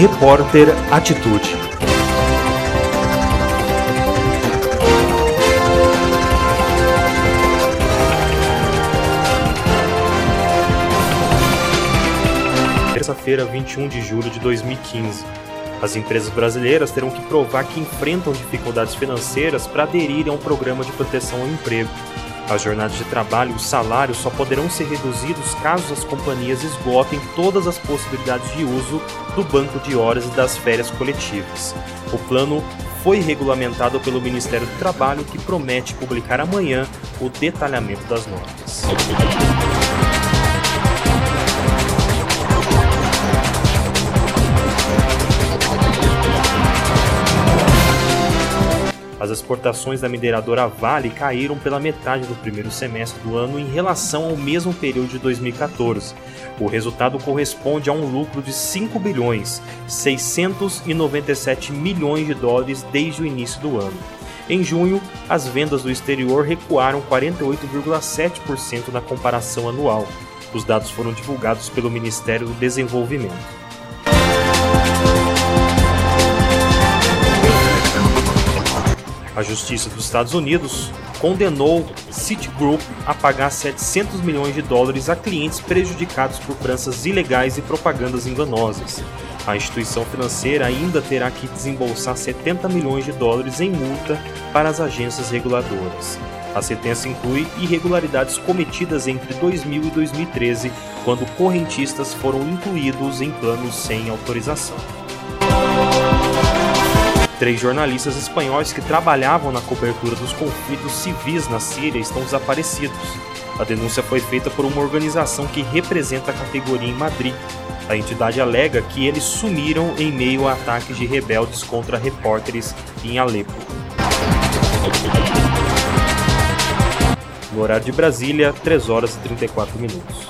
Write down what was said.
Repórter Atitude. Terça-feira, 21 de julho de 2015. As empresas brasileiras terão que provar que enfrentam dificuldades financeiras para aderirem a um programa de proteção ao emprego. As jornadas de trabalho e os salários só poderão ser reduzidos caso as companhias esgotem todas as possibilidades de uso do banco de horas e das férias coletivas. O plano foi regulamentado pelo Ministério do Trabalho, que promete publicar amanhã o detalhamento das normas. As exportações da mineradora Vale caíram pela metade do primeiro semestre do ano em relação ao mesmo período de 2014. O resultado corresponde a um lucro de 5 bilhões 697 milhões de dólares desde o início do ano. Em junho, as vendas do exterior recuaram 48,7% na comparação anual. Os dados foram divulgados pelo Ministério do Desenvolvimento. A Justiça dos Estados Unidos condenou Citigroup a pagar 700 milhões de dólares a clientes prejudicados por cobranças ilegais e propagandas enganosas. A instituição financeira ainda terá que desembolsar 70 milhões de dólares em multa para as agências reguladoras. A sentença inclui irregularidades cometidas entre 2000 e 2013, quando correntistas foram incluídos em planos sem autorização. Três jornalistas espanhóis que trabalhavam na cobertura dos conflitos civis na Síria estão desaparecidos. A denúncia foi feita por uma organização que representa a categoria em Madrid. A entidade alega que eles sumiram em meio a ataques de rebeldes contra repórteres em Alepo. No horário de Brasília, 3 horas e 34 minutos.